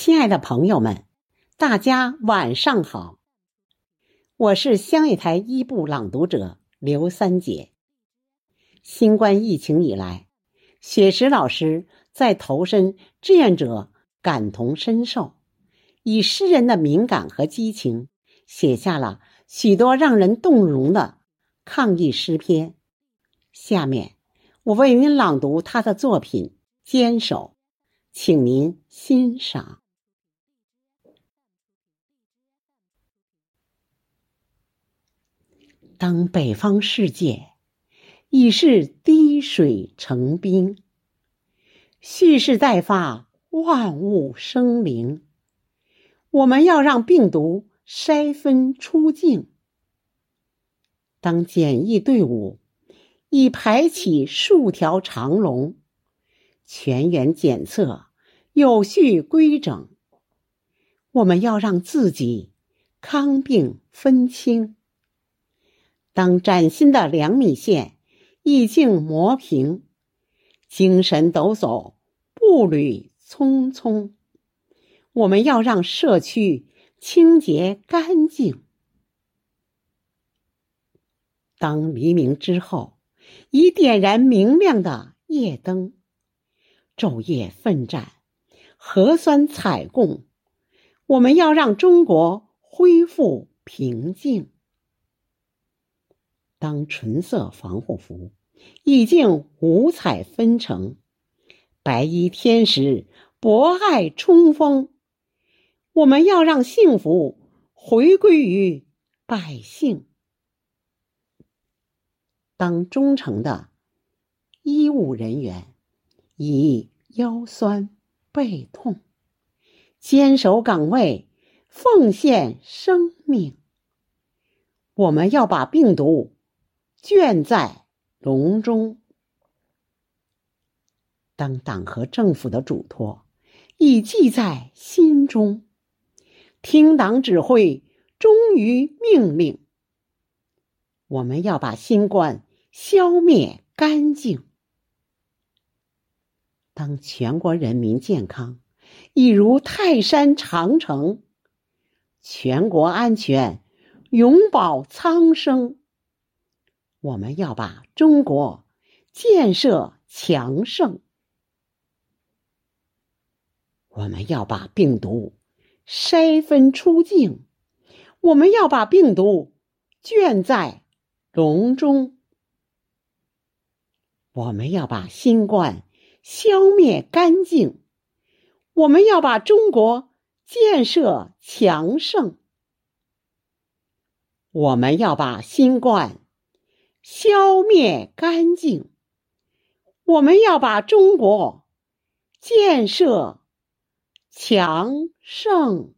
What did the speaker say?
亲爱的朋友们，大家晚上好！我是乡野台一部朗读者刘三姐。新冠疫情以来，雪石老师在投身志愿者感同身受，以诗人的敏感和激情，写下了许多让人动容的抗疫诗篇。下面，我为您朗读他的作品《坚守》。请您欣赏。当北方世界已是滴水成冰，蓄势待发，万物生灵，我们要让病毒筛分出境。当检疫队伍已排起数条长龙，全员检测。有序规整，我们要让自己康病分清。当崭新的两米线已经磨平，精神抖擞，步履匆匆，我们要让社区清洁干净。当黎明之后已点燃明亮的夜灯，昼夜奋战。核酸采供，我们要让中国恢复平静。当纯色防护服已经五彩纷呈，白衣天使博爱冲锋，我们要让幸福回归于百姓。当忠诚的医务人员以腰酸。背痛，坚守岗位，奉献生命。我们要把病毒倦在笼中。当党和政府的嘱托已记在心中，听党指挥，忠于命令。我们要把新冠消灭干净。当全国人民健康一如泰山长城，全国安全永保苍生。我们要把中国建设强盛，我们要把病毒筛分出境，我们要把病毒圈在笼中，我们要把新冠。消灭干净，我们要把中国建设强盛。我们要把新冠消灭干净，我们要把中国建设强盛。